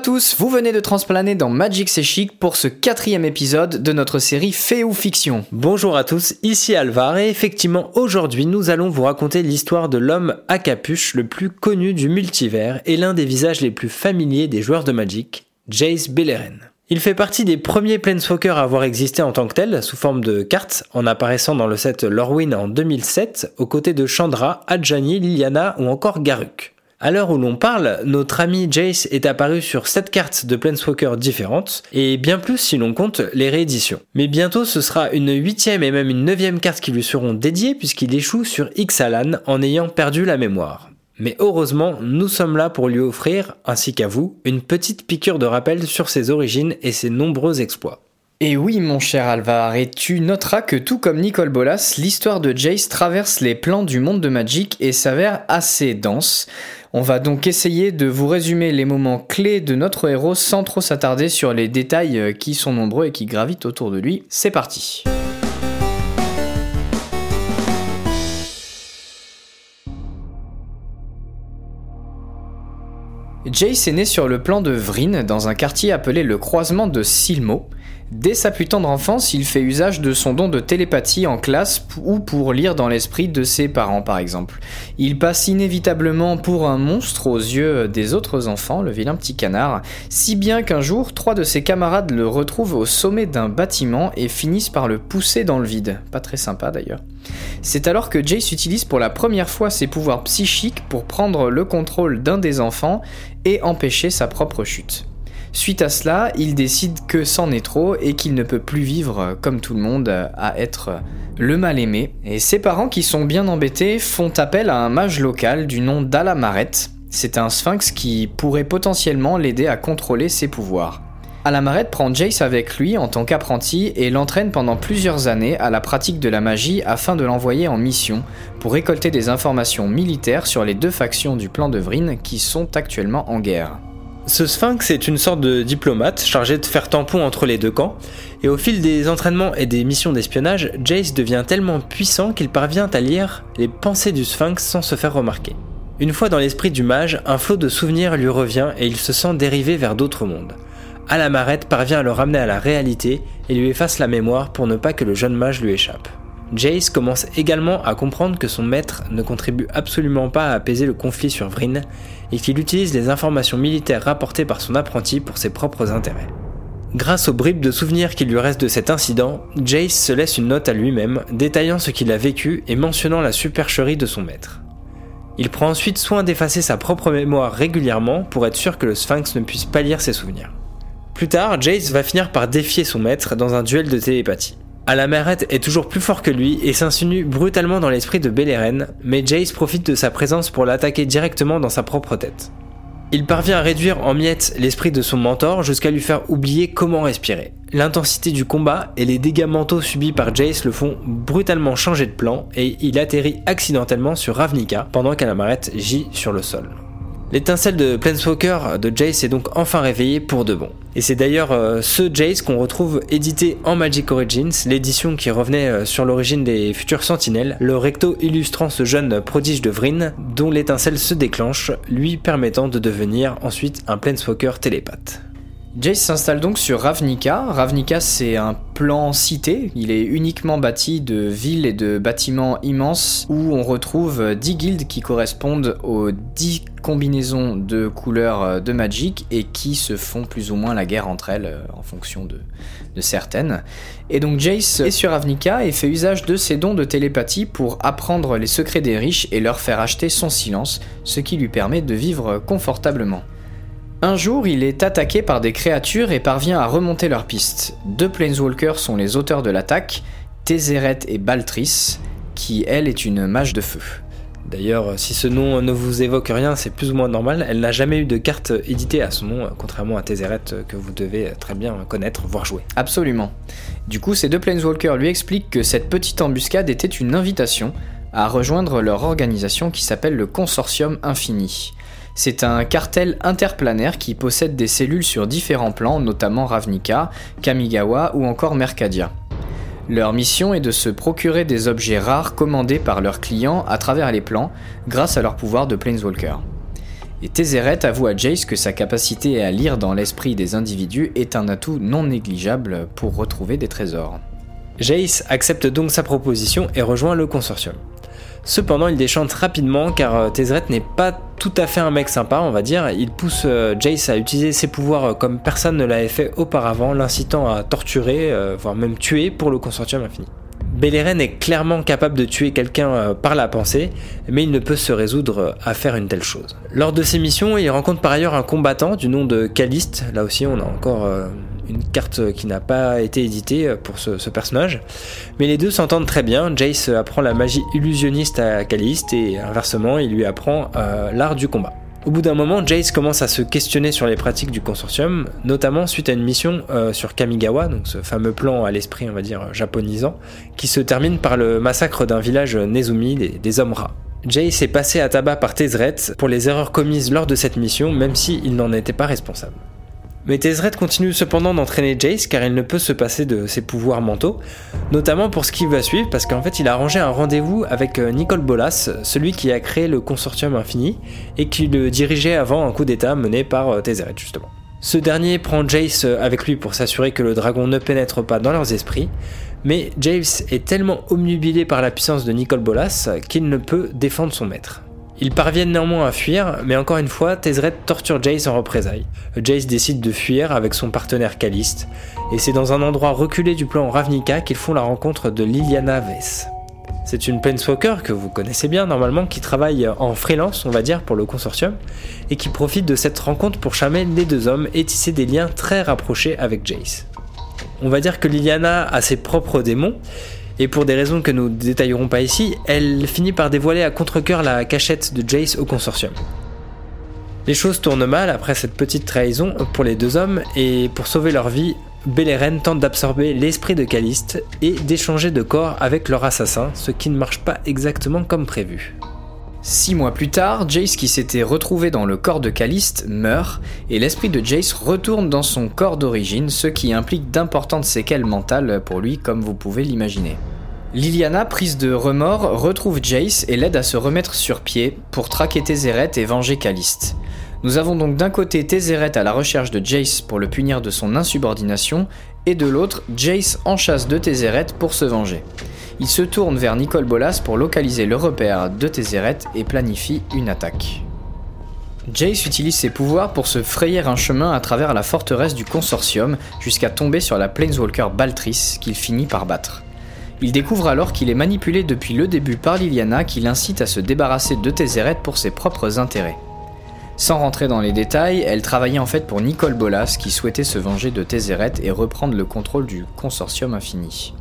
à tous, vous venez de transplaner dans Magic C'est Chic pour ce quatrième épisode de notre série Fait ou Fiction. Bonjour à tous, ici Alvar et effectivement aujourd'hui nous allons vous raconter l'histoire de l'homme à capuche le plus connu du multivers et l'un des visages les plus familiers des joueurs de Magic, Jace Beleren. Il fait partie des premiers Planeswalkers à avoir existé en tant que tel, sous forme de cartes, en apparaissant dans le set Lorwyn en 2007, aux côtés de Chandra, Adjani, Liliana ou encore Garuk. À l'heure où l'on parle, notre ami Jace est apparu sur 7 cartes de Planeswalker différentes, et bien plus si l'on compte les rééditions. Mais bientôt ce sera une huitième et même une neuvième carte qui lui seront dédiées puisqu'il échoue sur Ixalan en ayant perdu la mémoire. Mais heureusement, nous sommes là pour lui offrir, ainsi qu'à vous, une petite piqûre de rappel sur ses origines et ses nombreux exploits. Et oui, mon cher Alvar, et tu noteras que tout comme Nicole Bolas, l'histoire de Jace traverse les plans du monde de Magic et s'avère assez dense. On va donc essayer de vous résumer les moments clés de notre héros sans trop s'attarder sur les détails euh, qui sont nombreux et qui gravitent autour de lui. C'est parti. Jace est né sur le plan de Vryn, dans un quartier appelé le croisement de Silmo. Dès sa plus tendre enfance, il fait usage de son don de télépathie en classe ou pour lire dans l'esprit de ses parents par exemple. Il passe inévitablement pour un monstre aux yeux des autres enfants, le vilain petit canard, si bien qu'un jour, trois de ses camarades le retrouvent au sommet d'un bâtiment et finissent par le pousser dans le vide. Pas très sympa d'ailleurs. C'est alors que Jace utilise pour la première fois ses pouvoirs psychiques pour prendre le contrôle d'un des enfants et empêcher sa propre chute. Suite à cela, il décide que c'en est trop et qu'il ne peut plus vivre comme tout le monde à être le mal-aimé. Et ses parents, qui sont bien embêtés, font appel à un mage local du nom d'Alamaret. C'est un sphinx qui pourrait potentiellement l'aider à contrôler ses pouvoirs. Alamaret prend Jace avec lui en tant qu'apprenti et l'entraîne pendant plusieurs années à la pratique de la magie afin de l'envoyer en mission pour récolter des informations militaires sur les deux factions du plan de Vryn qui sont actuellement en guerre. Ce sphinx est une sorte de diplomate chargé de faire tampon entre les deux camps, et au fil des entraînements et des missions d'espionnage, Jace devient tellement puissant qu'il parvient à lire les pensées du sphinx sans se faire remarquer. Une fois dans l'esprit du mage, un flot de souvenirs lui revient et il se sent dérivé vers d'autres mondes. Alamarette parvient à le ramener à la réalité et lui efface la mémoire pour ne pas que le jeune mage lui échappe. Jace commence également à comprendre que son maître ne contribue absolument pas à apaiser le conflit sur Vryn et qu'il utilise les informations militaires rapportées par son apprenti pour ses propres intérêts. Grâce aux bribes de souvenirs qui lui restent de cet incident, Jace se laisse une note à lui-même détaillant ce qu'il a vécu et mentionnant la supercherie de son maître. Il prend ensuite soin d'effacer sa propre mémoire régulièrement pour être sûr que le sphinx ne puisse pas lire ses souvenirs. Plus tard, Jace va finir par défier son maître dans un duel de télépathie. Alamerette est toujours plus fort que lui et s'insinue brutalement dans l'esprit de Beleren, mais Jace profite de sa présence pour l'attaquer directement dans sa propre tête. Il parvient à réduire en miettes l'esprit de son mentor jusqu'à lui faire oublier comment respirer. L'intensité du combat et les dégâts mentaux subis par Jace le font brutalement changer de plan et il atterrit accidentellement sur Ravnica pendant qu'Alamaret gît sur le sol. L'étincelle de Planeswalker de Jace est donc enfin réveillée pour de bon. Et c'est d'ailleurs euh, ce Jace qu'on retrouve édité en Magic Origins, l'édition qui revenait euh, sur l'origine des futurs sentinelles, le recto illustrant ce jeune prodige de Vryn, dont l'étincelle se déclenche, lui permettant de devenir ensuite un Planeswalker télépathe. Jace s'installe donc sur Ravnica. Ravnica, c'est un plan cité. Il est uniquement bâti de villes et de bâtiments immenses où on retrouve 10 guildes qui correspondent aux 10 combinaisons de couleurs euh, de Magic et qui se font plus ou moins la guerre entre elles euh, en fonction de, de certaines. Et donc Jace est sur Ravnica et fait usage de ses dons de télépathie pour apprendre les secrets des riches et leur faire acheter son silence, ce qui lui permet de vivre confortablement. Un jour, il est attaqué par des créatures et parvient à remonter leur piste. Deux Planeswalkers sont les auteurs de l'attaque, Tézéret et Baltris, qui elle est une mage de feu. D'ailleurs, si ce nom ne vous évoque rien, c'est plus ou moins normal. Elle n'a jamais eu de carte éditée à son nom, contrairement à Tézéret que vous devez très bien connaître, voire jouer. Absolument. Du coup, ces deux Planeswalkers lui expliquent que cette petite embuscade était une invitation à rejoindre leur organisation qui s'appelle le Consortium Infini. C'est un cartel interplanaire qui possède des cellules sur différents plans, notamment Ravnica, Kamigawa ou encore Mercadia. Leur mission est de se procurer des objets rares commandés par leurs clients à travers les plans grâce à leur pouvoir de Planeswalker. Et Tézéret avoue à Jace que sa capacité à lire dans l'esprit des individus est un atout non négligeable pour retrouver des trésors. Jace accepte donc sa proposition et rejoint le consortium. Cependant, il déchante rapidement car euh, Tézéret n'est pas tout à fait un mec sympa, on va dire. Il pousse euh, Jace à utiliser ses pouvoirs euh, comme personne ne l'avait fait auparavant, l'incitant à torturer, voire même tuer pour le consortium infini. Beleren est clairement capable de tuer quelqu'un par la pensée, mais il ne peut se résoudre à faire une telle chose. Lors de ses missions, il rencontre par ailleurs un combattant du nom de Caliste. Là aussi, on a encore une carte qui n'a pas été éditée euh, pour ce, personnage. Mais les deux s'entendent très bien. Jace apprend la magie illusionniste à Caliste et inversement, il lui apprend l'art du combat. Au bout d'un moment, Jace commence à se questionner sur les pratiques du consortium, notamment suite à une mission euh, sur Kamigawa, donc ce fameux plan à l'esprit, on va dire, japonisant, qui se termine par le massacre d'un village Nezumi, des, hommes rats. Jace est passé à tabac par Tezret pour les erreurs commises lors de cette mission, même s'il n'en était pas responsable. Mais Tezret continue cependant d'entraîner Jace car il ne peut se passer de ses pouvoirs mentaux, notamment pour ce qui va suivre parce qu'en fait il a arrangé un rendez-vous avec euh, Nicole Bolas, celui qui a créé le consortium infini et qui le dirigeait avant un coup d'état mené par euh, Tezret justement. Ce dernier prend Jace euh, avec lui pour s'assurer que le dragon ne pénètre pas dans leurs esprits, mais Jace est tellement omnubilé par la puissance de Nicole Bolas qu'il ne peut défendre son maître. Ils parviennent néanmoins à fuir, mais encore une fois, Tezret torture Jace en représailles. Jace décide de fuir avec son partenaire Caliste, et c'est dans un endroit reculé du plan Ravnica qu'ils font la rencontre de Liliana Vess. C'est une Planeswalker que vous connaissez bien normalement, qui travaille en freelance, on va dire, pour le consortium, et qui profite de cette rencontre pour charmer les deux hommes et tisser des liens très rapprochés avec Jace. On va dire que Liliana a ses propres démons, et pour des raisons que nous détaillerons pas ici, elle finit par dévoiler à contre-coeur la cachette de Jace au consortium. Les choses tournent mal après cette petite trahison pour les deux hommes, et pour sauver leur vie, Beleren tente d'absorber l'esprit de Caliste et d'échanger de corps avec leur assassin, ce qui ne marche pas exactement comme prévu. Six mois plus tard, Jace qui s'était retrouvé dans le corps de Caliste meurt, et l'esprit de Jace retourne dans son corps d'origine, ce qui implique d'importantes séquelles mentales pour lui comme vous pouvez l'imaginer. Liliana, prise de remords, retrouve Jace et l'aide à se remettre sur pied pour traquer Tézéret et venger Caliste. Nous avons donc d'un côté Tézéret à la recherche de Jace pour le punir de son insubordination, et de l'autre Jace en chasse de Tézéret pour se venger. Il se tourne vers Nicole Bolas pour localiser le repère de Tézéret et planifie une attaque. Jace utilise ses pouvoirs pour se frayer un chemin à travers la forteresse du consortium jusqu'à tomber sur la Planeswalker Baltris qu'il finit par battre. Il découvre alors qu'il est manipulé depuis le début par Liliana qui l'incite à se débarrasser de Tézéret pour ses propres intérêts. Sans rentrer dans les détails, elle travaillait en fait pour Nicole Bolas qui souhaitait se venger de Tézéret et reprendre le contrôle du consortium infini.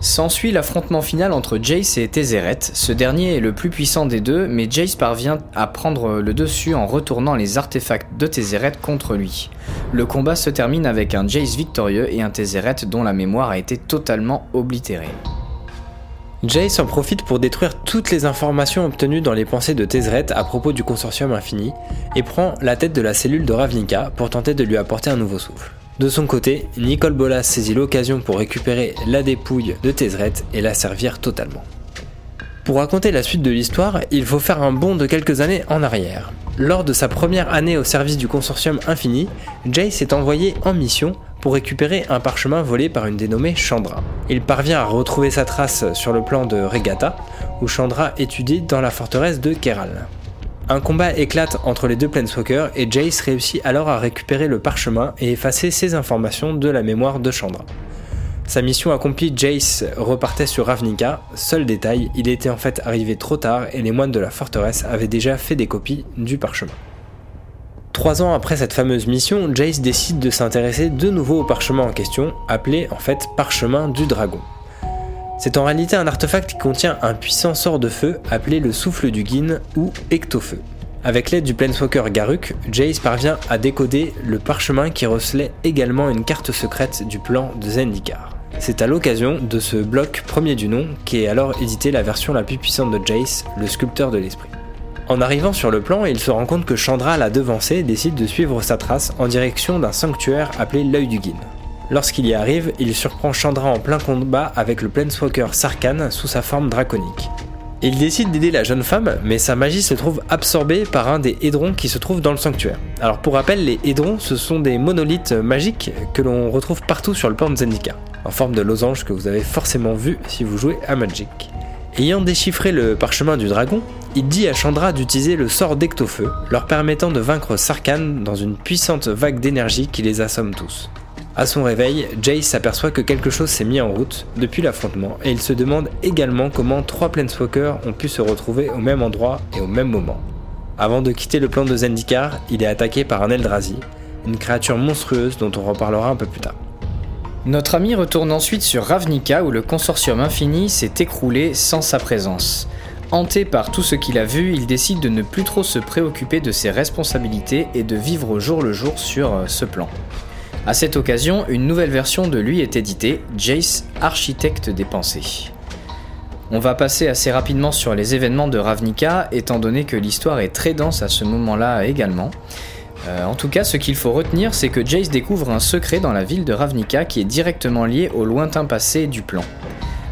S'ensuit l'affrontement final entre Jace et Tézéret. Ce dernier est le plus puissant des deux, mais Jace parvient à prendre le dessus en retournant les artefacts de Tézéret contre lui. Le combat se termine avec un Jace victorieux et un Tézéret dont la mémoire a été totalement oblitérée. Jace en profite pour détruire toutes les informations obtenues dans les pensées de Tézéret à propos du consortium infini et prend la tête de la cellule de Ravnica pour tenter de lui apporter un nouveau souffle. De son côté, Nicole Bolas saisit l'occasion pour récupérer la dépouille de Tézret et la servir totalement. Pour raconter la suite de l'histoire, il faut faire un bond de quelques années en arrière. Lors de sa première année au service du consortium Infini, Jace est envoyé en mission pour récupérer un parchemin volé par une dénommée Chandra. Il parvient à retrouver sa trace sur le plan de Regatta, où Chandra étudie dans la forteresse de Keral. Un combat éclate entre les deux Planeswalkers et Jace réussit alors à récupérer le parchemin et effacer ses informations de la mémoire de Chandra. Sa mission accomplie, Jace repartait sur Ravnica. Seul détail, il était en fait arrivé trop tard et les moines de la forteresse avaient déjà fait des copies du parchemin. Trois ans après cette fameuse mission, Jace décide de s'intéresser de nouveau au parchemin en question, appelé en fait Parchemin du Dragon. C'est en réalité un artefact qui contient un puissant sort de feu appelé le souffle du Gin ou Ectofeu. Avec l'aide du Planeswalker Garuk, Jace parvient à décoder le parchemin qui recelait également une carte secrète du plan de Zendikar. C'est à l'occasion de ce bloc premier du nom qu'est alors édité la version la plus puissante de Jace, le sculpteur de l'esprit. En arrivant sur le plan, il se rend compte que Chandra l'a devancé et décide de suivre sa trace en direction d'un sanctuaire appelé l'œil du Gin. Lorsqu'il y arrive, il surprend Chandra en plein combat avec le Planeswalker Sarkhan sous sa forme draconique. Il décide d'aider la jeune femme, mais sa magie se trouve absorbée par un des hédrons qui se trouve dans le sanctuaire. Alors pour rappel, les hédrons, ce sont des monolithes magiques que l'on retrouve partout sur le plan de Zendikar, en forme de losange que vous avez forcément vu si vous jouez à Magic. Ayant déchiffré le parchemin du dragon, il dit à Chandra d'utiliser le sort d'Ectofeu, leur permettant de vaincre Sarkhan dans une puissante vague d'énergie qui les assomme tous. À son réveil, Jace s'aperçoit que quelque chose s'est mis en route depuis l'affrontement et il se demande également comment trois Planeswalkers ont pu se retrouver au même endroit et au même moment. Avant de quitter le plan de Zendikar, il est attaqué par un Eldrazi, une créature monstrueuse dont on reparlera un peu plus tard. Notre ami retourne ensuite sur Ravnica où le consortium infini s'est écroulé sans sa présence. Hanté par tout ce qu'il a vu, il décide de ne plus trop se préoccuper de ses responsabilités et de vivre au jour le jour sur euh, ce plan. À cette occasion, une nouvelle version de lui est éditée, Jace, architecte des pensées. On va passer assez rapidement sur les événements de Ravnica, étant donné que l'histoire est très dense à ce moment-là également. Euh, en tout cas, ce qu'il faut retenir, c'est que Jace découvre un secret dans la ville de Ravnica qui est directement lié au lointain passé du plan.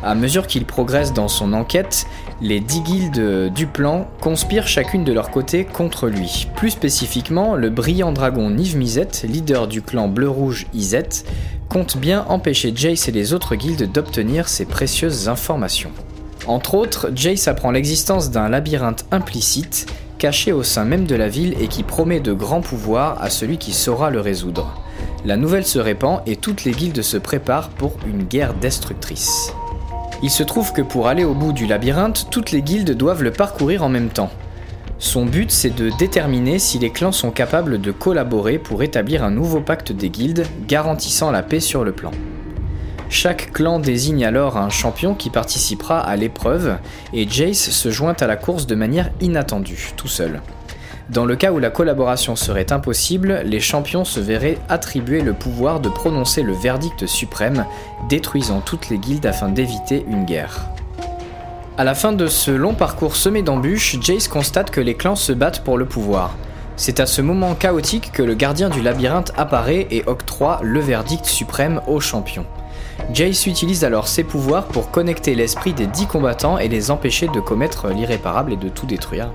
À mesure qu'il progresse dans son enquête, les dix guildes du plan conspirent chacune de leur côté contre lui. Plus spécifiquement, le brillant dragon Niv Mizzet, leader du clan bleu-rouge Izet, compte bien empêcher Jace et les autres guildes d'obtenir ces précieuses informations. Entre autres, Jace apprend l'existence d'un labyrinthe implicite, caché au sein même de la ville et qui promet de grands pouvoirs à celui qui saura le résoudre. La nouvelle se répand et toutes les guildes se préparent pour une guerre destructrice. Il se trouve que pour aller au bout du labyrinthe, toutes les guildes doivent le parcourir en même temps. Son but, c'est de déterminer si les clans sont capables de collaborer pour établir un nouveau pacte des guildes, garantissant la paix sur le plan. Chaque clan désigne alors un champion qui participera à l'épreuve, et Jace se joint à la course de manière inattendue, tout seul. Dans le cas où la collaboration serait impossible, les champions se verraient attribuer le pouvoir de prononcer le verdict suprême, détruisant toutes les guildes afin d'éviter une guerre. À la fin de ce long parcours semé d'embûches, Jace constate que les clans se battent pour le pouvoir. C'est à ce moment chaotique que le gardien du labyrinthe apparaît et octroie le verdict suprême aux champions. Jace utilise alors ses pouvoirs pour connecter l'esprit des dix combattants et les empêcher de commettre l'irréparable et de tout détruire.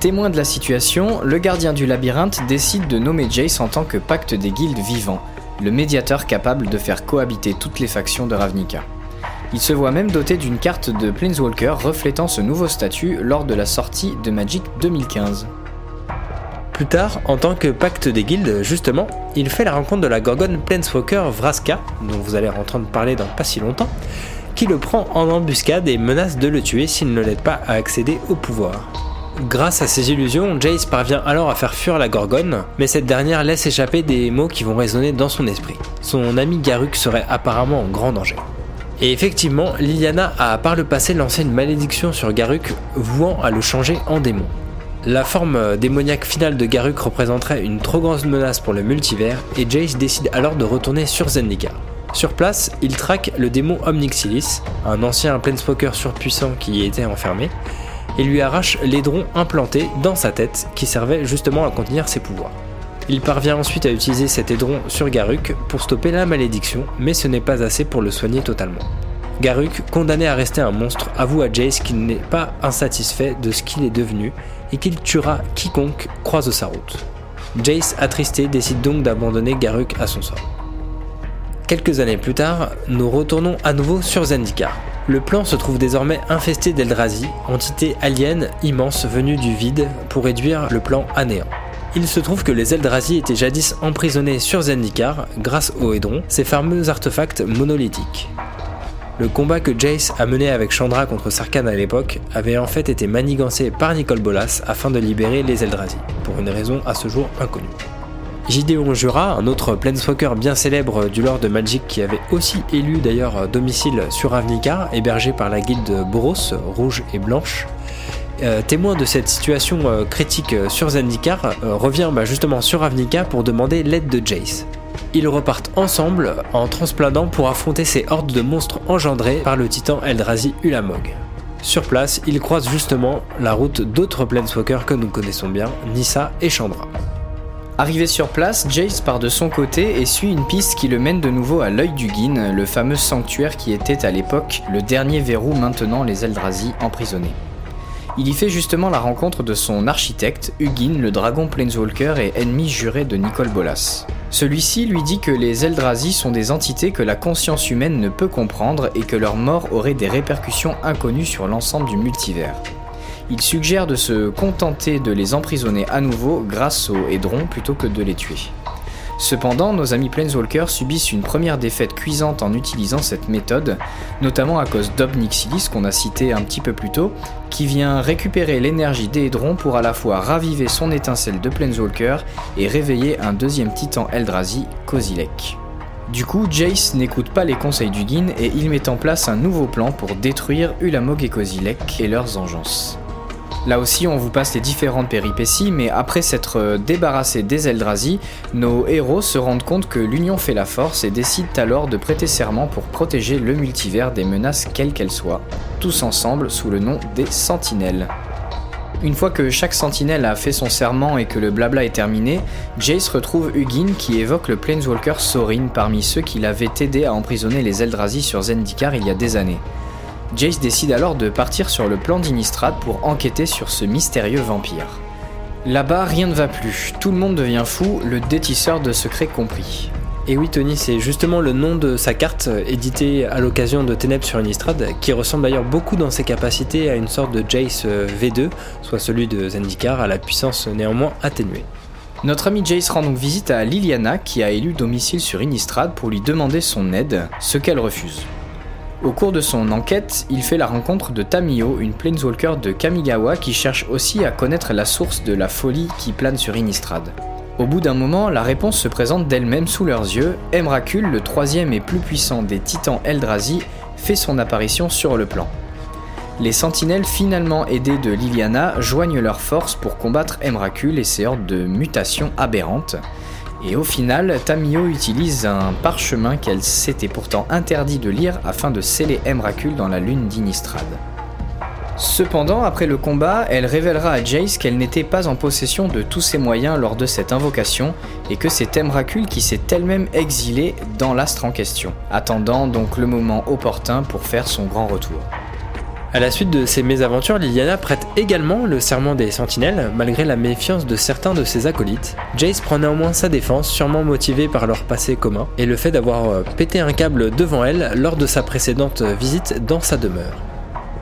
Témoin de la situation, le gardien du labyrinthe décide de nommer Jace en tant que pacte des guildes vivants, le médiateur capable de faire cohabiter toutes les factions de Ravnica. Il se voit même doté d'une carte de Planeswalker reflétant ce nouveau statut lors de la sortie de Magic 2015. Plus tard, en tant que pacte des guildes, justement, il fait la rencontre de la gorgone Planeswalker Vraska, dont vous allez entendre parler dans pas si longtemps, qui le prend en embuscade et menace de le tuer s'il ne l'aide pas à accéder au pouvoir. Grâce à ses illusions, Jace parvient alors à faire fuir la Gorgone, mais cette dernière laisse échapper des mots qui vont résonner dans son esprit. Son ami Garuk serait apparemment en grand danger. Et effectivement, Liliana a par le passé lancé une malédiction sur Garuk, vouant à le changer en démon. La forme démoniaque finale de Garuk représenterait une trop grande menace pour le multivers, et Jace décide alors de retourner sur Zendikar. Sur place, il traque le démon Omnixilis, un ancien planeswalker surpuissant qui y était enfermé, et lui arrache l'édron implanté dans sa tête qui servait justement à contenir ses pouvoirs. Il parvient ensuite à utiliser cet édron sur Garuk pour stopper la malédiction, mais ce n'est pas assez pour le soigner totalement. Garuk, condamné à rester un monstre, avoue à Jace qu'il n'est pas insatisfait de ce qu'il est devenu et qu'il tuera quiconque croise sa route. Jace, attristé, décide donc d'abandonner Garuk à son sort. Quelques années plus tard, nous retournons à nouveau sur Zendikar. Le plan se trouve désormais infesté d'Eldrazi, entité alien immense venue du vide pour réduire le plan à néant. Il se trouve que les Eldrazi étaient jadis emprisonnés sur Zendikar grâce aux Hédrons, ces fameux artefacts monolithiques. Le combat que Jace a mené avec Chandra contre Sarkhan à l'époque avait en fait été manigancé par Nicole Bolas afin de libérer les Eldrazi, pour une raison à ce jour inconnue. Gideon Jura, un autre Planeswalker bien célèbre du lore de Magic qui avait aussi élu d'ailleurs domicile sur Ravnica, hébergé par la guilde Boros, rouge et blanche, euh, témoin de cette situation euh, critique sur Zendikar, euh, revient bah, justement sur Ravnica pour demander l'aide de Jace. Ils repartent ensemble en transplanant pour affronter ces hordes de monstres engendrés par le titan Eldrazi Ulamog. Sur place, ils croisent justement la route d'autres Planeswalkers que nous connaissons bien, Nissa et Chandra. Arrivé sur place, Jace part de son côté et suit une piste qui le mène de nouveau à l'œil du Guin, le fameux sanctuaire qui était à l'époque le dernier verrou maintenant les Eldrazi emprisonnés. Il y fait justement la rencontre de son architecte, Hugin, le dragon Planeswalker et ennemi juré de Nicole Bolas. Celui-ci lui dit que les Eldrazi sont des entités que la conscience humaine ne peut comprendre et que leur mort aurait des répercussions inconnues sur l'ensemble du multivers. Il suggère de se contenter de les emprisonner à nouveau grâce aux Hédrons plutôt que de les tuer. Cependant, nos amis Planeswalkers subissent une première défaite cuisante en utilisant cette méthode, notamment à cause d'Obnixilis qu'on a cité un petit peu plus tôt, qui vient récupérer l'énergie des Hédrons pour à la fois raviver son étincelle de Planeswalker et réveiller un deuxième titan Eldrazi, Kozilek. Du coup, Jace n'écoute pas les conseils du Guin et il met en place un nouveau plan pour détruire Ulamog et Kozilek et leurs engences. Là aussi, on vous passe les différentes péripéties, mais après s'être euh, débarrassé des Eldrazi, nos héros se rendent compte que l'union fait la force et décident alors de prêter serment pour protéger le multivers des menaces quelles qu'elles soient, tous ensemble sous le nom des Sentinelles. Une fois que chaque sentinelle a fait son serment et que le blabla est terminé, Jace retrouve Hugin qui évoque le Planeswalker Sorin parmi ceux qui l'avaient aidé à emprisonner les Eldrazi sur Zendikar il y a des années. Jace décide alors de partir sur le plan d'Inistrad pour enquêter sur ce mystérieux vampire. Là-bas, rien ne va plus, tout le monde devient fou, le détisseur de secrets compris. Et oui Tony, c'est justement le nom de sa carte, éditée à l'occasion de Ténèbres sur Innistrad, qui ressemble d'ailleurs beaucoup dans ses capacités à une sorte de Jace euh, V2, soit celui de Zendikar, à la puissance néanmoins atténuée. Notre ami Jace rend donc visite à Liliana, qui a élu domicile sur Innistrad, pour lui demander son aide, ce qu'elle refuse. Au cours de son enquête, il fait la rencontre de Tamio, une planeswalker de Kamigawa qui cherche aussi à connaître la source de la folie qui plane sur Innistrad. Au bout d'un moment, la réponse se présente d'elle-même sous leurs yeux. Emrakul, le troisième et plus puissant des titans Eldrazi, fait son apparition sur le plan. Les sentinelles finalement aidées de Liliana joignent leurs forces pour combattre Emrakul et ses hordes de mutations aberrantes, et au final, Tamio utilise un parchemin qu'elle s'était pourtant interdit de lire afin de sceller Emrakul dans la lune d'Inistrad. Cependant, après le combat, elle révélera à Jace qu'elle n'était pas en possession de tous ses moyens lors de cette invocation et que c'est Emrakul qui s'est elle-même exilée dans l'astre en question, attendant donc le moment opportun pour faire son grand retour. À la suite de ces mésaventures, Liliana prête également le serment des sentinelles, malgré la méfiance de certains de ses acolytes. Jace prend néanmoins sa défense, sûrement motivé par leur passé commun, et le fait d'avoir euh, pété un câble devant elle lors de sa précédente visite dans sa demeure.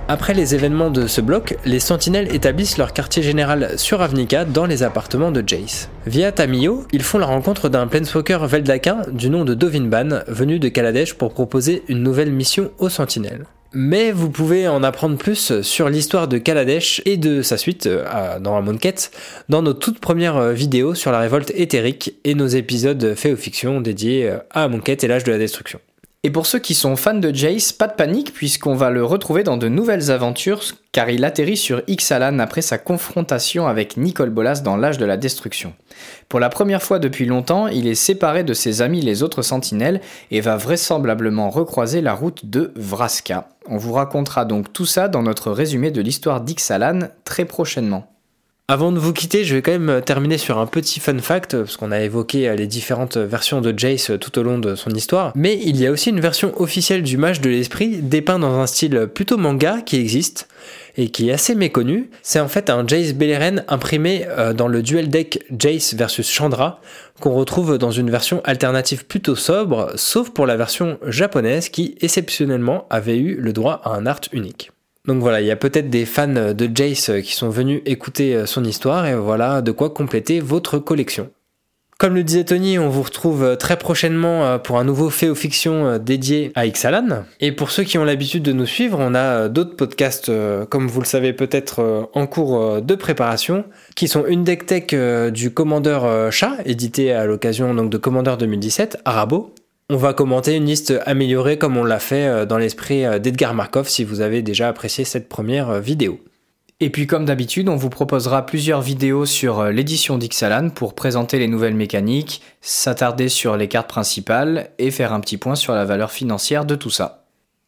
Après les événements de ce bloc, les sentinelles établissent leur quartier général sur Avnica dans les appartements de Jace. Via Tamio, ils font la rencontre d'un planeswalker veldaquin du nom de Dovinban, venu de Kaladesh pour proposer une nouvelle mission aux sentinelles. Mais vous pouvez en apprendre plus sur l'histoire de Kaladesh et de sa suite euh, dans Amonkhet dans nos toutes premières euh, vidéos sur la révolte éthérique et nos épisodes faits aux fictions dédiés euh, à Amonkhet et l'âge de la destruction. Et pour ceux qui sont fans de Jace, pas de panique puisqu'on va le retrouver dans de nouvelles aventures car il atterrit sur Ixalan après sa confrontation avec Nicole Bolas dans l'âge de la destruction. Pour la première fois depuis longtemps, il est séparé de ses amis les autres sentinelles et va vraisemblablement recroiser la route de Vraska. On vous racontera donc tout ça dans notre résumé de l'histoire d'Ixalan très prochainement. Avant de vous quitter, je vais quand même terminer sur un petit fun fact, parce qu'on a évoqué les différentes versions de Jace tout au long de son histoire. Mais il y a aussi une version officielle du Mage de l'Esprit, dépeint dans un style plutôt manga qui existe et qui est assez méconnu. C'est en fait un Jace Beleren imprimé euh, dans le duel deck Jace versus Chandra, qu'on retrouve dans une version alternative plutôt sobre, sauf pour la version japonaise qui exceptionnellement avait eu le droit à un art unique. Donc voilà, il y a peut-être des fans de Jace qui sont venus écouter euh, son histoire et voilà de quoi compléter votre collection. Comme le disait Tony, on vous retrouve euh, très prochainement euh, pour un nouveau fait aux fictions dédié à Ixalan. Et pour ceux qui ont l'habitude de nous suivre, on a d'autres podcasts, comme vous le savez peut-être, en cours de préparation, qui sont une deck tech du commandeur chat, édité à l'occasion donc de Commander 2017, Arabo, on va commenter une liste améliorée comme on l'a fait euh, dans l'esprit euh, d'Edgar Markov si vous avez déjà apprécié cette première euh, vidéo. Et puis comme d'habitude, on vous proposera plusieurs vidéos sur l'édition d'Ixalan pour présenter les nouvelles mécaniques, s'attarder sur les cartes principales et faire un petit point sur la valeur financière de tout ça.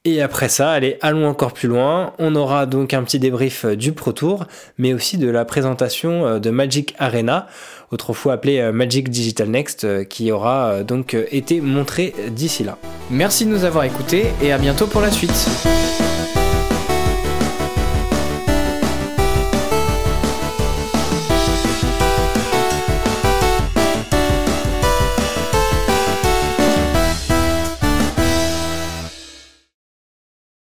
Et après ça, allez, allons encore plus loin. On aura donc un petit débrief du Pro Tour, mais aussi de la présentation de Magic Arena, autrefois appelé euh, Magic Digital Next, euh, qui aura euh, donc été montré d'ici là. Merci de nous avoir écoutés et à bientôt pour la suite.